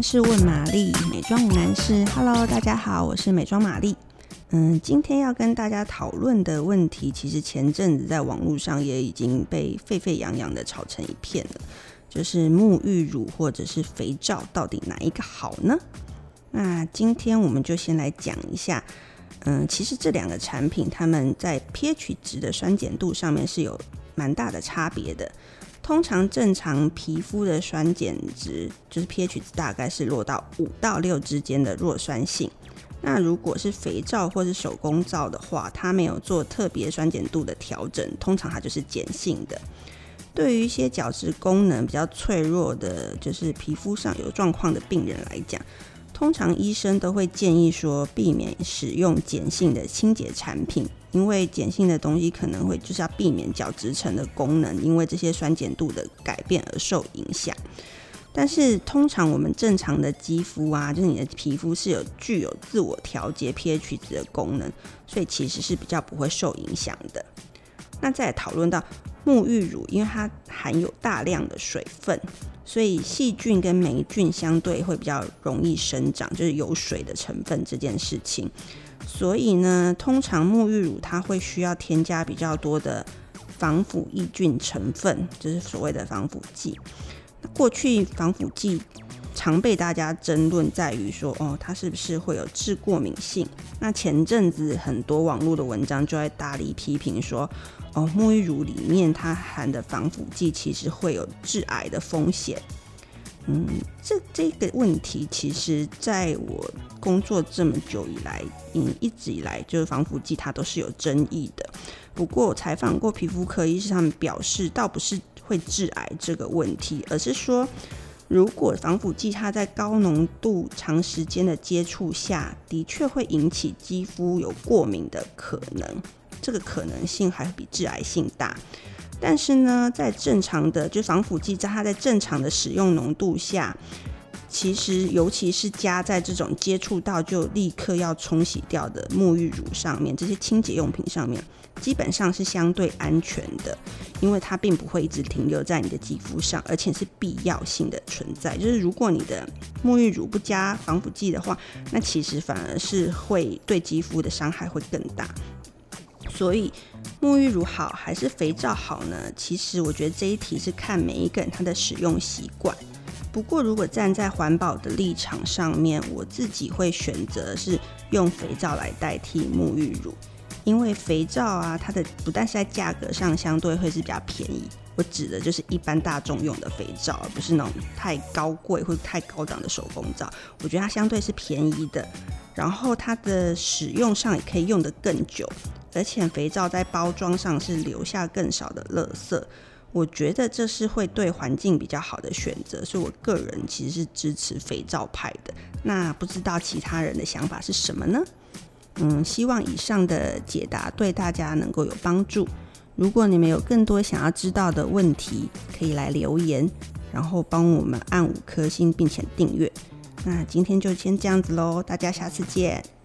是问玛丽，美妆无难事。Hello，大家好，我是美妆玛丽。嗯，今天要跟大家讨论的问题，其实前阵子在网络上也已经被沸沸扬扬的炒成一片了，就是沐浴乳或者是肥皂，到底哪一个好呢？那今天我们就先来讲一下，嗯，其实这两个产品，它们在 pH 值的酸碱度上面是有蛮大的差别的。通常正常皮肤的酸碱值，就是 pH 值大概是落到五到六之间的弱酸性。那如果是肥皂或是手工皂的话，它没有做特别酸碱度的调整，通常它就是碱性的。对于一些角质功能比较脆弱的，就是皮肤上有状况的病人来讲，通常医生都会建议说，避免使用碱性的清洁产品，因为碱性的东西可能会就是要避免角质层的功能，因为这些酸碱度的改变而受影响。但是通常我们正常的肌肤啊，就是你的皮肤是有具有自我调节 pH 值的功能，所以其实是比较不会受影响的。那再讨论到沐浴乳，因为它含有大量的水分，所以细菌跟霉菌相对会比较容易生长，就是有水的成分这件事情。所以呢，通常沐浴乳它会需要添加比较多的防腐抑菌成分，就是所谓的防腐剂。过去防腐剂常被大家争论，在于说，哦，它是不是会有致过敏性？那前阵子很多网络的文章就在大力批评说，哦，沐浴乳里面它含的防腐剂其实会有致癌的风险。嗯，这这个问题其实在我工作这么久以来，嗯，一直以来就是防腐剂它都是有争议的。不过我采访过皮肤科医师，他们表示倒不是。会致癌这个问题，而是说，如果防腐剂它在高浓度、长时间的接触下，的确会引起肌肤有过敏的可能，这个可能性还比致癌性大。但是呢，在正常的就防腐剂在它在正常的使用浓度下，其实尤其是加在这种接触到就立刻要冲洗掉的沐浴乳上面，这些清洁用品上面。基本上是相对安全的，因为它并不会一直停留在你的肌肤上，而且是必要性的存在。就是如果你的沐浴乳不加防腐剂的话，那其实反而是会对肌肤的伤害会更大。所以沐浴乳好还是肥皂好呢？其实我觉得这一题是看每一个人他的使用习惯。不过如果站在环保的立场上面，我自己会选择是用肥皂来代替沐浴乳。因为肥皂啊，它的不但是在价格上相对会是比较便宜，我指的就是一般大众用的肥皂，而不是那种太高贵或太高档的手工皂。我觉得它相对是便宜的，然后它的使用上也可以用得更久，而且肥皂在包装上是留下更少的垃圾。我觉得这是会对环境比较好的选择，所以我个人其实是支持肥皂派的。那不知道其他人的想法是什么呢？嗯，希望以上的解答对大家能够有帮助。如果你们有更多想要知道的问题，可以来留言，然后帮我们按五颗星并且订阅。那今天就先这样子喽，大家下次见。